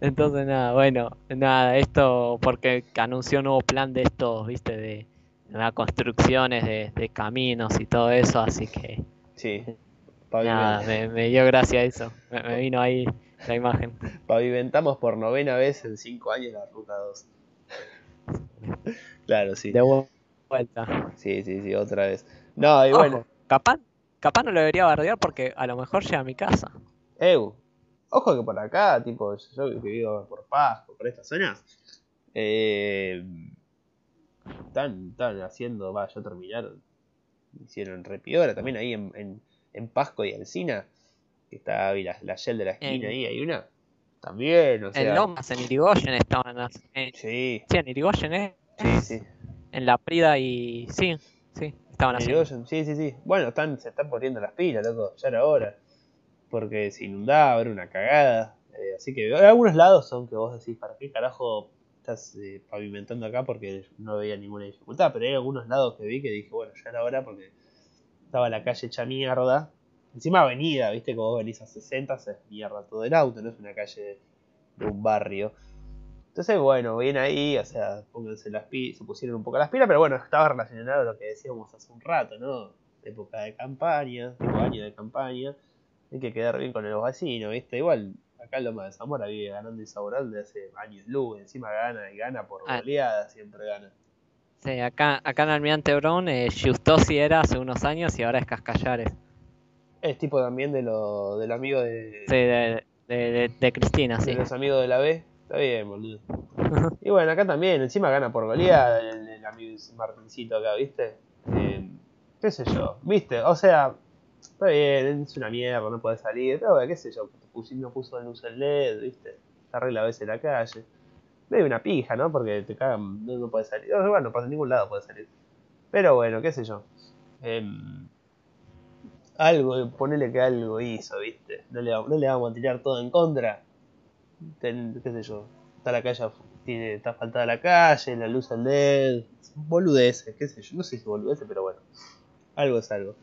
Entonces nada, bueno, nada, esto porque anunció un nuevo plan de estos, viste, de, de construcciones de, de caminos y todo eso, así que Sí. Nada, me, me dio gracia eso, me, me vino ahí la imagen. (laughs) Pavimentamos por novena vez en cinco años la ruta 2. claro, sí. De vu- vuelta. Sí, sí, sí, otra vez. No, y bueno, capaz, capaz no lo debería bardear porque a lo mejor llega a mi casa. Eu, ojo que por acá, tipo, yo que vivo por Pasco, por estas zonas, eh, están, están haciendo, va, ya terminaron, hicieron repiora también ahí en, en, en Pasco y Alcina, que está ahí la, la Shell de la esquina, En- ahí hay una, también, o sea, En Lomas, en Irigoyen estaban, en, sí, sí, en Irigoyen, ¿eh? sí, sí, En La Prida y sí, sí, estaban En. Irigoyen, sí, sí, sí, bueno, están, se están poniendo las pilas, loco, ya era hora, porque se inundaba, era una cagada, eh, así que algunos lados son que vos decís, ¿para qué carajo estás eh, pavimentando acá? Porque no veía ninguna dificultad, pero hay algunos lados que vi que dije, bueno, ya era hora porque estaba la calle hecha mierda, encima avenida, viste, como vos venís a 60, se mierda todo el auto, no es una calle de un barrio. Entonces, bueno, bien ahí, o sea, pónganse las pilas, se pusieron un poco las pilas, pero bueno, estaba relacionado a lo que decíamos hace un rato, ¿no? Época de campaña, tipo año de campaña, hay que quedar bien con los vecinos, ¿viste? Igual, acá Loma de Zamora vive ganando Insaurral de hace años luz, encima gana y gana por Ah. goleada, siempre gana. Sí, acá, acá en Almirante Brown, eh, Giustosi era hace unos años y ahora es Cascallares. Es tipo también de, lo, del amigo de, Sí, de, de, de- de Cristina, de sí. los amigos de la B. Está bien, boludo. Y bueno, acá también, encima gana por goleada el, el amigo Martincito acá, ¿viste? Eh, qué sé yo, ¿viste? O sea, está bien, es una mierda, no puede salir, pero qué sé yo, pusi- no puso luz en LED, ¿viste? Se arregla a veces en la calle. Medio una pija, ¿no? Porque te cagan, no, no puede salir. No, Bueno, para ningún lado puede salir. Pero bueno, qué sé yo. Em, algo, ponele que algo hizo, ¿viste? No le, vamos a tirar todo en contra. Qué sé yo, está la calle, está faltada la calle, la luz al LED, boludeces, qué sé yo, no sé si boludeces, pero bueno, algo es algo.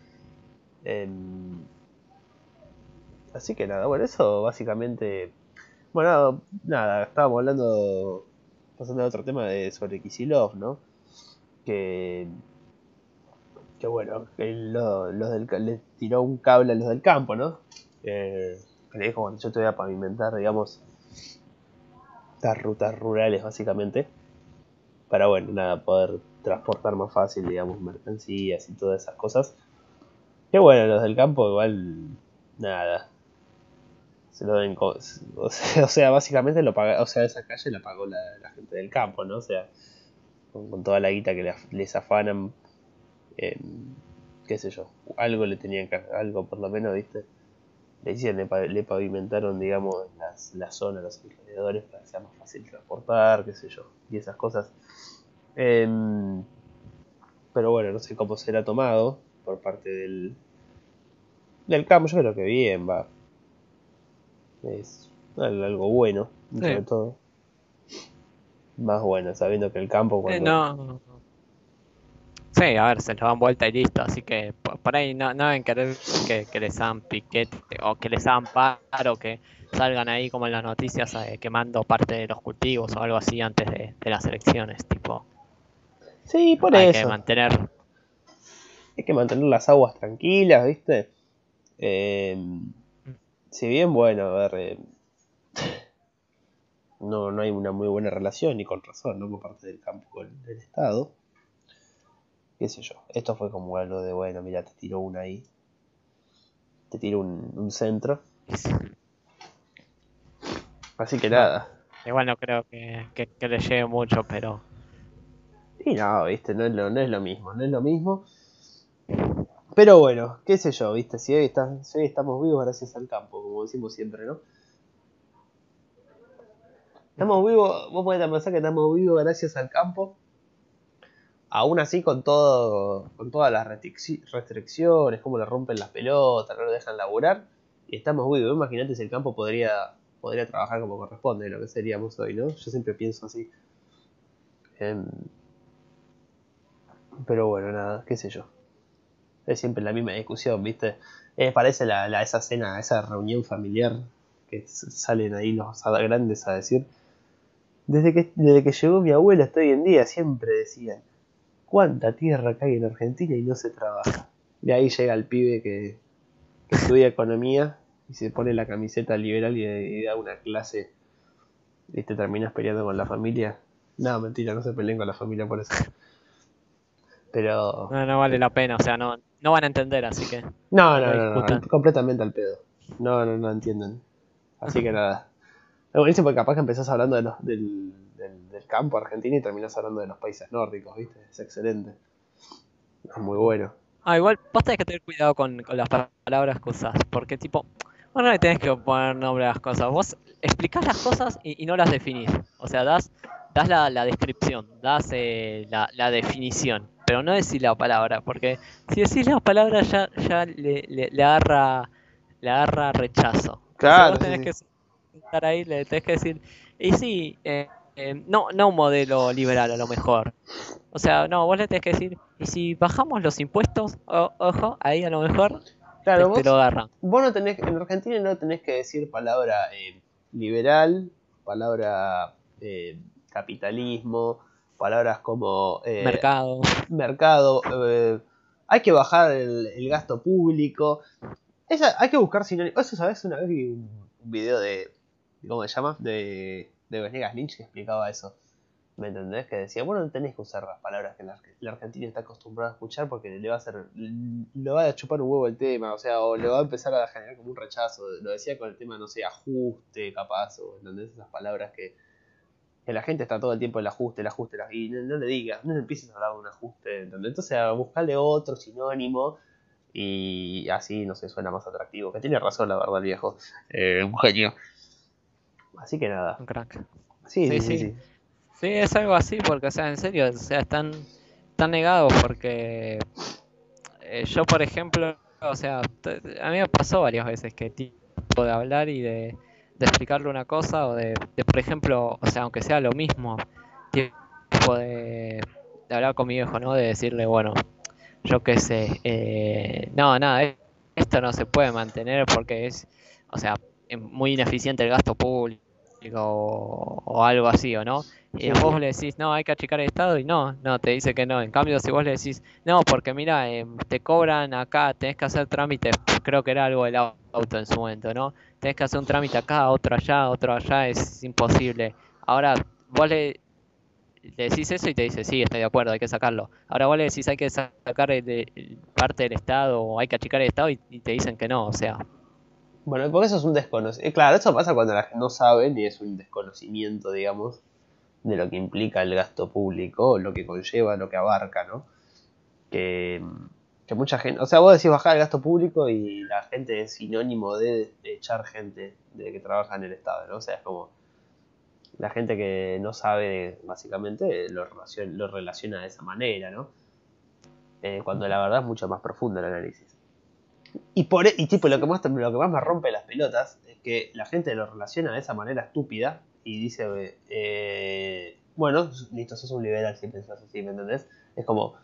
Em, así que nada, bueno, eso básicamente, bueno, nada, estábamos hablando, pasando a otro tema de, sobre Kisilov, ¿no? Que, que bueno, que lo- los del, le tiró un cable a los del campo, ¿no? Eh, que le dijo, bueno, yo te voy a pavimentar, digamos, estas rutas rurales básicamente para bueno nada poder transportar más fácil digamos mercancías y todas esas cosas que bueno los del campo igual nada se lo den (laughs) o sea, o sea, básicamente lo paga o sea esa calle la pagó la, gente del campo no o sea con, toda la guita que les afanan eh, qué sé yo algo le tenían que algo por lo menos viste le hicieron, le pavimentaron, digamos, las, la zona, los alrededores para que sea más fácil transportar, qué sé yo, y esas cosas. Em, pero bueno, no sé cómo será tomado por parte del, del campo. Yo creo que bien, va. Es al- algo bueno, sobre Sí. todo. Más bueno, sabiendo que el campo Eh, cuando... no. Sí, a ver, se lo dan vuelta y listo. Así que por, ahí no, no deben querer que, que les hagan piquete o que les hagan paro, que salgan ahí como en las noticias eh, quemando parte de los cultivos o algo así antes de, de las elecciones. Tipo, Sí, por hay que eso. mantener. Hay que mantener las aguas tranquilas, ¿viste? Eh, si bien, bueno, a ver, eh, (laughs) no, no hay una muy buena relación, y con razón, ¿no? Por parte del campo con el Estado. Qué sé yo. Esto fue como algo de, bueno, mira, te tiro una ahí. Te tiro un, un centro. Así que nada. Igual no creo que, que, que les llegue mucho, pero Y no, viste, no es lo, no es lo mismo, no es lo mismo. Pero bueno, qué sé yo, viste, si hoy, si hoy estamos vivos gracias al campo, como decimos siempre, ¿no? Estamos vivos, vos podés pensar que estamos vivos gracias al campo. Aún así con todo, con todas las restricci- restricciones, cómo le rompen las pelotas, no lo dejan laburar, y estamos vivos. Imagínate si el campo podría, podría trabajar como corresponde, lo que seríamos hoy, ¿no? Yo siempre pienso así. Em, pero bueno, nada, qué sé yo. Es siempre la misma discusión, ¿viste? Eh, parece la, la- esa cena, esa reunión familiar que salen ahí los grandes a decir. Desde que, desde que llegó mi abuela hasta hoy en día siempre decían, ¿cuánta tierra hay en Argentina y no se trabaja? Y ahí llega el pibe que, que estudia economía y se pone la camiseta liberal y, y da una clase y te terminas peleando con la familia. No, mentira, no se peleen con la familia por eso. Pero... no, no vale la pena. O sea, no, no van a entender, así que. No, No no, no, completamente al pedo. No, no, no entienden. Así que nada. Es buenísimo porque capaz que empezás hablando de los, del, del, del campo argentino y terminás hablando de los países nórdicos, ¿viste? Es excelente. Es muy bueno. Ah, igual vos tenés que tener cuidado con, con las pa- palabras que usás, porque tipo, vos no le tenés que poner nombre a las cosas, vos explicás las cosas y, y no las definís. O sea, das, das la, la descripción, das eh, la, la definición, pero no decís la palabra, porque si decís la palabra ya, ya le, le, le agarra, le agarra rechazo. Entonces Claro, vos tenés sí. que estar ahí, le tenés que decir, y sí, eh, eh, no, no un modelo liberal a lo mejor. O sea, no, vos le tenés que decir, y si bajamos los impuestos, o- ojo, ahí a lo mejor Claro, te, te lo vos, agarran. vos no tenés, en Argentina no tenés que decir palabra eh, liberal, palabra eh, capitalismo, palabras como eh, Mercado. (laughs) mercado, eh, hay que bajar el, el gasto público, esa, hay que buscar sinónimos. Eso, ¿sabes? Una vez vi un, un video de, ¿cómo se llama? De, de Venegas Lynch que explicaba eso. ¿Me entendés? Que decía, bueno, no tenés que usar las palabras que la, la Argentina está acostumbrada a escuchar porque le va a hacer, le va a chupar un huevo el tema, o sea, o le va a empezar a generar como un rechazo. Lo decía con el tema, no sé, ajuste, capaz, o ¿entendés? Esas palabras que, que la gente está todo el tiempo el ajuste, el ajuste, el- y no, no le digas, no le empieces a hablar de un ajuste, ¿entendés? Entonces, a buscarle otro sinónimo y así, no sé, suena más atractivo. Que tiene razón, la verdad, el viejo. Eh, un genio. Así que nada. Un crack. Sí, sí, Sí, sí. sí. es algo así, porque, o sea, en serio, o sea, están, están negados porque eh, yo, por ejemplo, o sea, a mí me pasó varias veces que tipo de hablar y de, de explicarle una cosa o de, de, por ejemplo, o sea, aunque sea lo mismo, tipo de, hablar con mi viejo, ¿no? De decirle, bueno, yo qué sé, eh, no, nada, e- esto no se puede mantener porque es, o sea, muy ineficiente el gasto público o, o algo así, ¿o no? Y Sí, vos le decís, no, hay que achicar el Estado y no, no, te dice que no. En cambio, si vos le decís, no, porque mira, eh, te cobran acá, tenés que hacer trámites, creo que era algo del au- auto en su momento, ¿no? Tenés que hacer un trámite acá, otro allá, otro allá, es imposible. Ahora, vos le, le decís eso y te dice, sí, estoy de acuerdo, hay que sacarlo. Ahora vos le decís, hay que sa- sacar el el parte del Estado o hay que achicar el Estado y, y te dicen que no, o sea, Bueno, porque eso es un desconocimiento. Claro, eso pasa cuando la gente no sabe ni es un desconocimiento, digamos, de lo que implica el gasto público, lo que conlleva, lo que abarca, ¿no? Que, mucha gente. O sea, vos decís bajar el gasto público y la gente es sinónimo de, echar gente de que trabaja en el Estado, ¿no? O sea, es como. La gente que no sabe, básicamente, lo relaciona, lo relaciona de esa manera, ¿no? Eh, cuando la verdad es mucho más profundo el análisis. Y, por, e- y tipo, lo que, más, lo que más me rompe las pelotas es que la gente lo relaciona de esa manera estúpida y dice, eh, bueno, listo, sos un liberal si pensás así, ¿me entendés? Es como,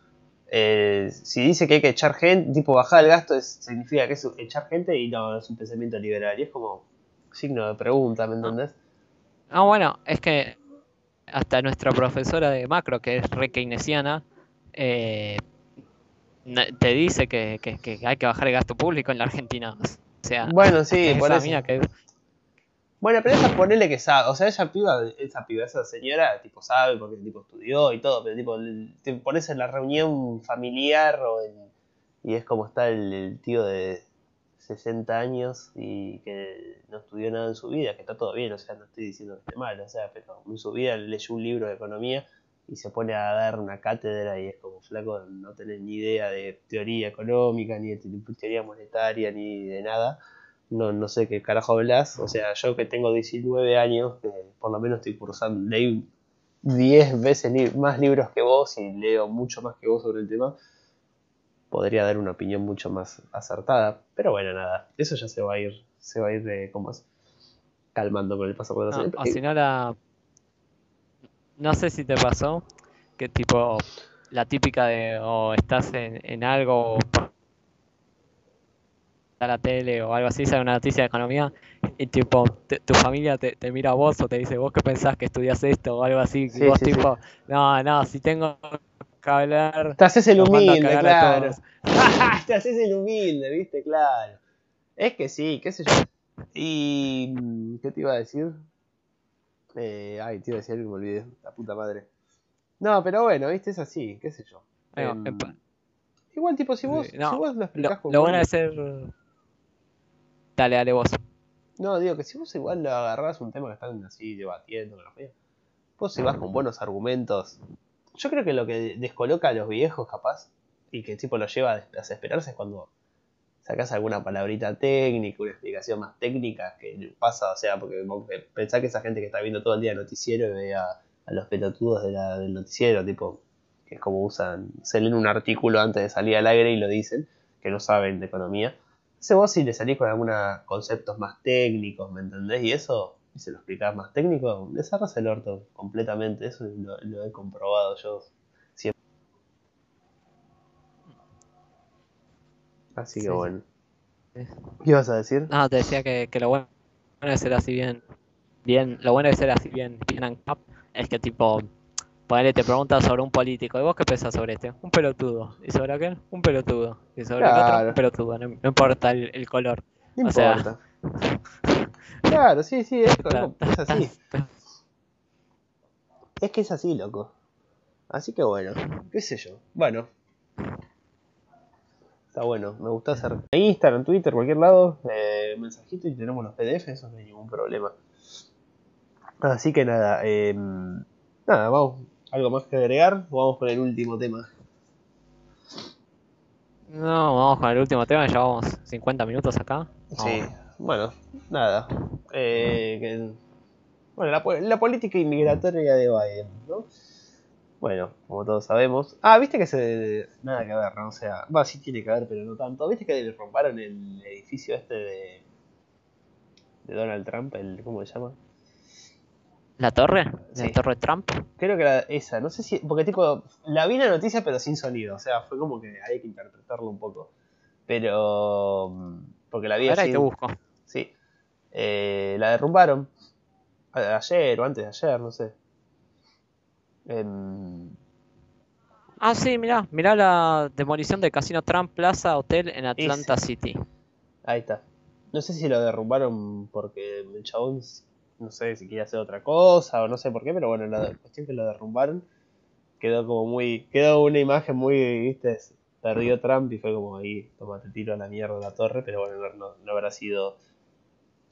eh, si dice que hay que echar gente, tipo bajar el gasto, es- significa que es echar gente y no, es un pensamiento liberal. Y es como signo de pregunta, ¿me entendés? Ah, bueno, es que hasta nuestra profesora de macro, que es re keynesiana, eh, te dice que, que- que hay que bajar el gasto público en la Argentina. O sea, Bueno, sí, (laughs) por eso. que Bueno, pero esa ponele que sabe, o sea, esa piba, esa piba, esa señora, tipo sabe porque tipo estudió y todo, pero tipo te pones en la reunión familiar o en, y es como está el, el tío de 60 años y que no estudió nada en su vida, que está todo bien, o sea, no estoy diciendo que esté mal, o sea, pero en su vida leyó un libro de economía y se pone a dar una cátedra y es como flaco, no tenés ni idea de teoría económica, ni de te- teoría monetaria, ni de nada no, no sé qué carajo hablas. O sea, yo que tengo 19 años, por lo menos estoy cursando, leí 10 veces li- más libros que vos y leo mucho más que vos sobre el tema, podría dar una opinión mucho más acertada. Pero bueno, nada, eso ya se va a ir, se va a ir de, ¿cómo es? calmando con el paso de los No, no la... No sé si te pasó que tipo la típica de o estás en, en algo a la tele o algo así, sale una noticia de economía y tipo te- tu familia te, te mira a vos o te dice vos qué pensás que estudias esto o algo así y vos sí, sí. tipo no, no, si tengo que hablar Te haces el humilde, claro. (laughs) Te haces el humilde, viste, claro. Es que sí, qué sé yo. Y. ¿Qué te iba a decir? Eh, ay, te iba a decir algo y me olvidé. La puta madre. No, pero bueno, viste, es así, qué sé yo. Em, igual, tipo, si vos, no, si vos lo explicás Lo, lo buen- de ser dale, dale vos. No, digo que si vos igual lo agarrás un tema que están así debatiendo, con la fe, vos si vas con buenos argumentos. Yo creo que lo que descoloca a los viejos, capaz, y que tipo lo lleva a desesperarse es cuando sacás alguna palabrita técnica, una explicación más técnica que pasa, o sea, porque vos pensás que esa gente que está viendo todo el día el noticiero y ve a, a los pelotudos del noticiero, tipo, que es como usan, se leen un artículo antes de salir al aire y lo dicen, que no saben de economía. Entonces vos si le salís con algunos conceptos más técnicos, ¿me entendés? Y eso, y se lo explicás más técnico, le cerras el orto completamente, eso lo he comprobado yo siempre. Así que Sí, bueno. Sí. ¿Qué ibas a decir? No, te decía que, que lo bueno de ser así bien, bien, lo bueno de ser así bien, es que tipo, ponele, te preguntas sobre un político, ¿y vos qué pensás sobre este? Un pelotudo. ¿Y sobre aquel? Un pelotudo. ¿Y sobre el otro? Claro. Un pelotudo. No, no importa el, el color. No o sea- importa. (laughs) Claro, sí, sí, es, Ta- es así. Es que es así, loco. Así que bueno, qué sé yo. Bueno. Está bueno, me gusta hacer en Instagram, Twitter, cualquier lado, eh, mensajito y tenemos los PDF, eso no hay ningún problema. Así que nada, eh, nada, vamos, algo más que agregar, o vamos con el último tema. No, vamos con el último tema, llevamos 50 minutos acá. Sí, Vamos. bueno, nada. Eh, que- bueno, la, la política inmigratoria de Biden, ¿no? Bueno, como todos sabemos. Ah, viste que se. Nada que ver, ¿no? O sea, va, sí tiene que ver, pero no tanto. ¿Viste que le romparon el edificio este de. de Donald Trump? El, ¿Cómo se llama? ¿La torre? ¿La Sí. torre Trump? Creo que era esa, no sé si. Porque, tipo, la vi en la noticia, pero sin sonido. O sea, fue como que hay que interpretarlo un poco. Pero. Porque la vi Ahora así. te busco. Sí. Eh, la derrumbaron. Ayer o antes de ayer, no sé. Ah, sí, mirá, mirá la demolición del Casino Trump Plaza Hotel en Atlanta City. ahí está. No sé si lo derrumbaron porque el chabón, no sé si quería hacer otra cosa o no sé por qué, pero bueno, la cuestión que lo derrumbaron quedó como muy. Quedó una imagen muy, viste, perdió Trump y fue como ahí, toma, te tiro a la mierda la torre, pero bueno, no, no- no habrá sido.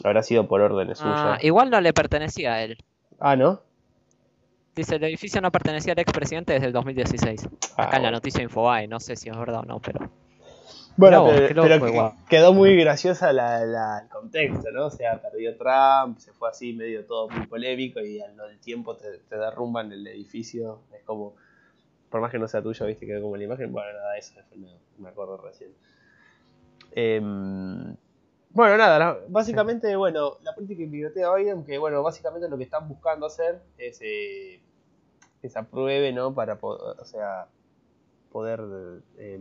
No habrá sido por órdenes Ah, suyas. igual no le pertenecía a él. Ah, ¿no? Dice, el edificio no pertenecía al expresidente desde el 2016. Ah, Acá en la bueno. noticia de Infobae, no sé si es verdad o no, pero... Bueno, vos, pero, que- quedó muy graciosa la, la- el contexto, ¿no? O sea, perdió Trump, se fue así medio todo muy polémico y al del tiempo te, te derrumban el edificio. Es como, por más que no sea tuyo, viste, quedó como la imagen. Bueno, nada, eso me, me acuerdo recién. Em, bueno, nada, la- básicamente, bueno, la política inmigratoria de Biden, que bueno, básicamente lo que están buscando hacer es eh, que se apruebe, ¿no? Para poder, o sea, poder eh,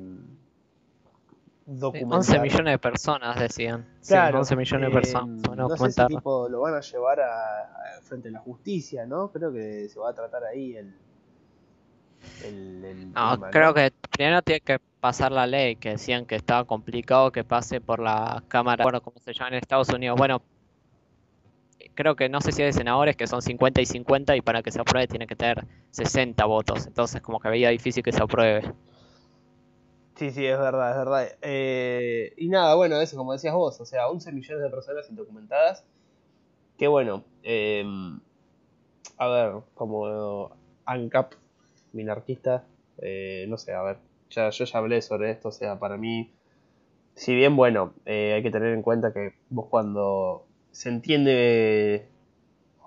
Sí, documentar. 11 millones de personas decían. Sí, Claro, 11 millones de eh, personas. no sé si tipo, lo van a llevar a, a- frente a la justicia, ¿no? Creo que se va a tratar ahí el, el, el No, tema, creo ¿no? que primero tiene que pasar la ley, que decían que estaba complicado que pase por la Cámara, bueno, como se llama en Estados Unidos. Bueno, creo que no sé si hay senadores que son 50 y 50 y para que se apruebe tiene que tener 60 votos. Entonces como que veía difícil que se apruebe. Sí, sí, es verdad, es verdad. Eh, y nada, bueno, eso como decías vos, o sea, 11 millones de personas indocumentadas. Que bueno, eh, a ver, como ANCAP, minarquista, eh, no sé, a ver, ya, yo ya hablé sobre esto, o sea, para mí, si bien, bueno, eh, hay que tener en cuenta que vos cuando se entiende,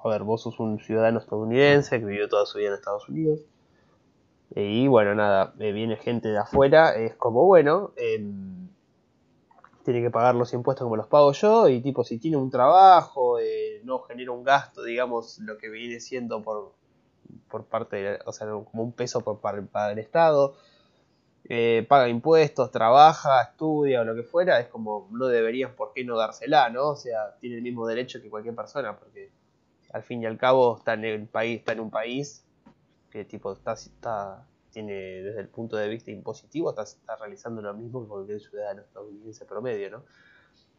a ver, vos sos un ciudadano estadounidense que vivió toda su vida en Estados Unidos, y bueno, nada, eh, viene gente de afuera, es como, bueno, em, tiene que pagar los impuestos como los pago yo, y tipo, si tiene un trabajo, eh, no genera un gasto, digamos, lo que viene siendo por, por parte, de, o sea, como un peso por, para, para el Estado, eh, paga impuestos, trabaja, estudia o lo que fuera, es como, no deberían por qué no dársela, ¿no? O sea, tiene el mismo derecho que cualquier persona, porque al fin y al cabo está en el país, está en un país que tipo está, está tiene desde el punto de vista impositivo está, realizando lo mismo que cualquier ciudadano estadounidense promedio, ¿no?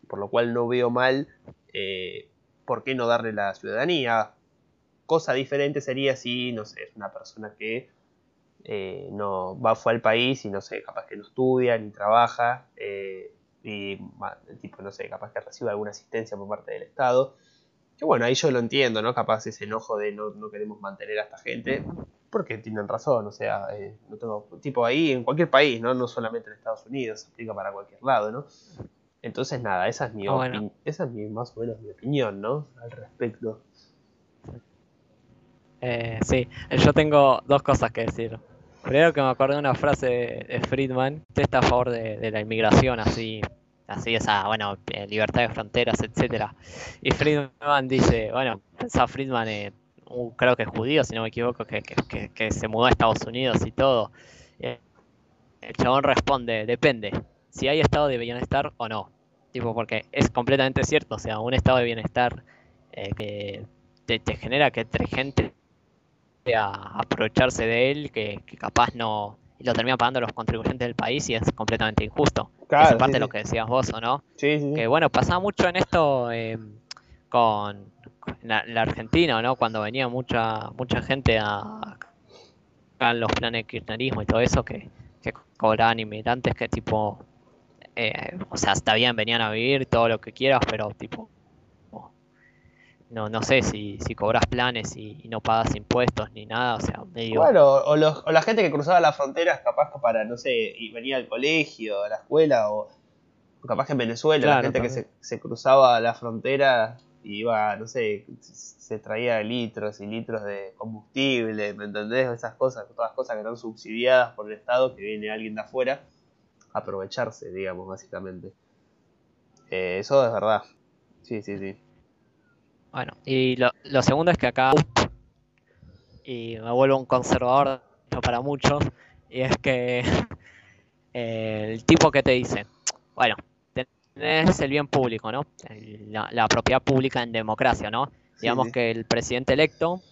Por lo cual no veo mal eh, por qué no darle la ciudadanía. Cosa diferente sería si, no sé, es una persona que eh, no va fue al país y no sé, capaz que no estudia ni trabaja eh, y tipo, no sé, capaz que recibe alguna asistencia por parte del Estado. Que bueno, ahí yo lo entiendo, ¿no? Capaz ese enojo de no, no queremos mantener a esta gente, porque tienen razón, o sea, eh, no tengo, tipo ahí en cualquier país, ¿no? No solamente en Estados Unidos, se aplica para cualquier lado, ¿no? Entonces nada, esa es mi, bueno. opin- esa es mi, más o menos mi opinión, ¿no? Al respecto. Eh, sí, yo tengo dos cosas que decir. Primero que me acordé de una frase de Friedman, usted está a favor de, la inmigración, así, así esa, bueno, eh, libertad de fronteras, etcétera. Y Friedman dice, bueno, pensaba Friedman, eh, un- creo que es judío, si no me equivoco, que, se mudó a Estados Unidos y todo. Eh, el chabón responde, depende, si hay estado de bienestar o no. Tipo, porque es completamente cierto, o sea, un estado de bienestar eh, que te genera que entre gente a aprovecharse de él, que, que capaz no lo terminan pagando los contribuyentes del país y es completamente injusto. Claro, Esa parte sí, de lo que decías vos, ¿o no? Sí. Que bueno, pasaba mucho en esto eh, con, con la, la Argentina, ¿no? Cuando venía mucha mucha gente a, a los planes de kirchnerismo y todo eso, que, que cobraban inmigrantes que tipo, eh, o sea, está bien, venían a vivir todo lo que quieras, pero tipo, no, no sé si, si cobras planes y, y no pagas impuestos ni nada, o sea, medio... Bueno, o, los- o la gente que cruzaba las fronteras, capaz que para, no sé, y venía al colegio, a la escuela, o, capaz que en Venezuela, la Claro, gente que se, se cruzaba la frontera y iba, no sé, se traía litros y litros de combustible, ¿me entendés? Esas cosas, todas cosas que están subsidiadas por el Estado, que viene alguien de afuera, a aprovecharse, digamos, básicamente. Eh, eso es verdad. Sí, sí, sí. Bueno, y lo, lo segundo es que acá, y me vuelvo un conservador para muchos, y es que (laughs) el tipo que te dice, bueno, tenés el bien público, ¿no? La, la propiedad pública en democracia, ¿no? Sí, Digamos que el presidente electo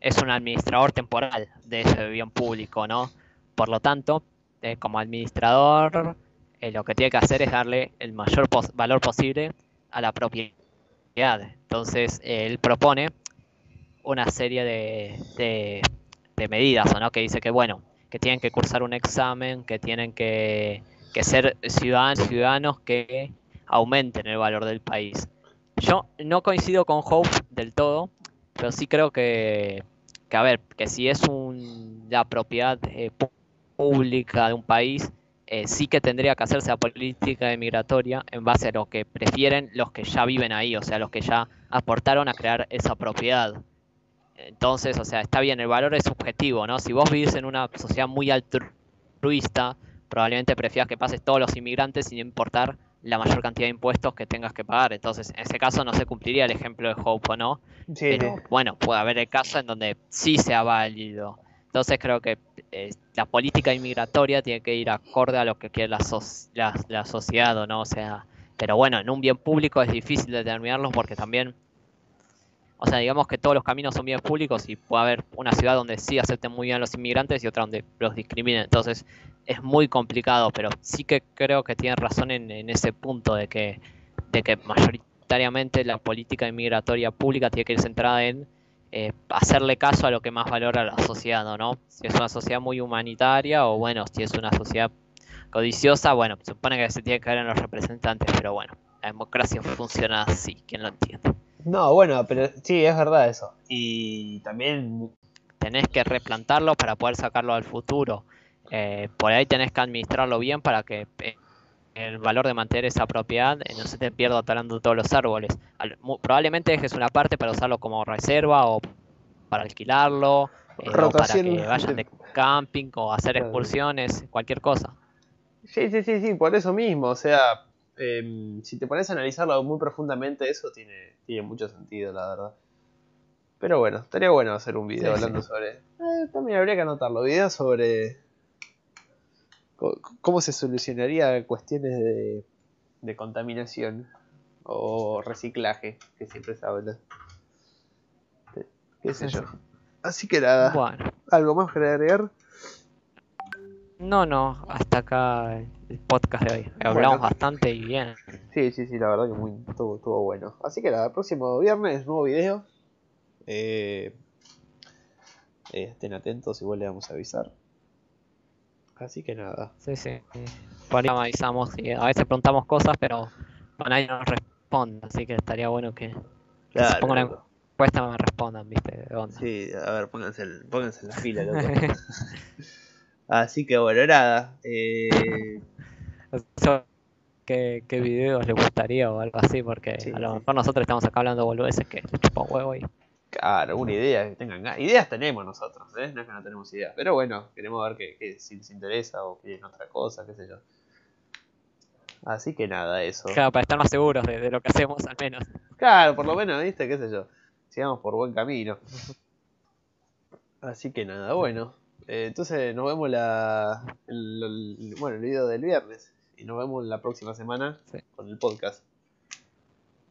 es un administrador temporal de ese bien público, ¿no? Por lo tanto, eh, como administrador, eh, lo que tiene que hacer es darle el mayor pos- valor posible a la propiedad. Entonces, él propone una serie de, de- de medidas, ¿o ¿no? Que dice que, bueno, que tienen que cursar un examen, que tienen que, que ser ciudadanos, ciudadanos que aumenten el valor del país. Yo no coincido con Hope del todo, pero sí creo que, que a ver, que si es un, la propiedad eh, pública de un país, eh, sí que tendría que hacerse la política migratoria en base a lo que prefieren los que ya viven ahí, o sea, los que ya aportaron a crear esa propiedad. Entonces, o sea, está bien, el valor es subjetivo, ¿no? Si vos vivís en una sociedad muy altruista, probablemente prefieras que pases todos los inmigrantes sin importar la mayor cantidad de impuestos que tengas que pagar. Entonces, en ese caso no se cumpliría el ejemplo de Hope, ¿o no? Sí, Pero sí. bueno, puede haber el caso en donde sí sea válido. Entonces creo que eh, la política inmigratoria tiene que ir acorde a lo que quiere la, soc- la, la sociedad, ¿o ¿no? O sea, pero bueno, en un bien público es difícil determinarlos porque también, o sea, digamos que todos los caminos son bienes públicos y puede haber una ciudad donde sí acepten muy bien a los inmigrantes y otra donde los discriminen. Entonces es muy complicado, pero sí que creo que tienen razón en, en ese punto de que, de que mayoritariamente la política inmigratoria pública tiene que ir centrada en eh, hacerle caso a lo que más valora la sociedad, ¿o ¿no? Si es una sociedad muy humanitaria o bueno, si es una sociedad codiciosa, bueno, se supone que se tiene que ver en los representantes, pero bueno, la democracia funciona así, ¿quién lo entiende? No, bueno, pero sí, es verdad eso. Y también Tenés que replantarlo para poder sacarlo al futuro. Eh, por ahí tenés que administrarlo bien para que eh, el valor de mantener esa propiedad no se te pierda talando todos los árboles. Al- probablemente dejes una parte para usarlo como reserva o para alquilarlo, eh, o para que vayan de- camping o hacer excursiones, cualquier cosa. Sí, sí, sí, sí, por eso mismo. O sea, em, si te pones a analizarlo muy profundamente, eso tiene, tiene mucho sentido, la verdad. Pero bueno, estaría bueno hacer un video Sí, hablando sí. sobre. eh, también habría que anotarlo. Videos sobre. Cómo se solucionaría cuestiones de, de contaminación o reciclaje, que siempre se habla. ¿Qué sé Sí, yo? sí. Así que nada, Bueno, ¿algo más que agregar? no, no, hasta acá el podcast de hoy. Hablamos Bueno. bastante y bien. Sí, sí, sí, la verdad que muy, estuvo, estuvo bueno. Así que nada, próximo viernes, nuevo video. Eh, eh, estén atentos, igual le vamos a avisar. Así que nada. Sí, sí. Por ahí avisamos y a veces preguntamos cosas, pero nadie nos responde, así que estaría bueno que, que se pongan en encuesta me respondan, ¿viste? De onda. Sí, a ver, pónganse, el- pónganse en la fila, loco. (laughs) Así que bueno, nada. Eh, (laughs) ¿Qué, qué videos les gustaría o algo así? Porque Sí, a lo sí. mejor nosotros estamos acá hablando boludeces que le chupa un huevo y claro, una idea que tengan ganas. Ideas tenemos nosotros, ¿eh? No es que no tenemos ideas. Pero bueno, queremos ver que, que si les interesa o quieren otra cosa, qué sé yo. Así que nada, eso. claro, para estar más seguros de, de lo que hacemos al menos. Claro, por lo menos, ¿viste? ¿Qué sé yo? Sigamos por buen camino. Así que nada, bueno. Eh, entonces nos vemos la, el, el- bueno, el video del viernes. Y nos vemos la próxima semana Sí. con el podcast.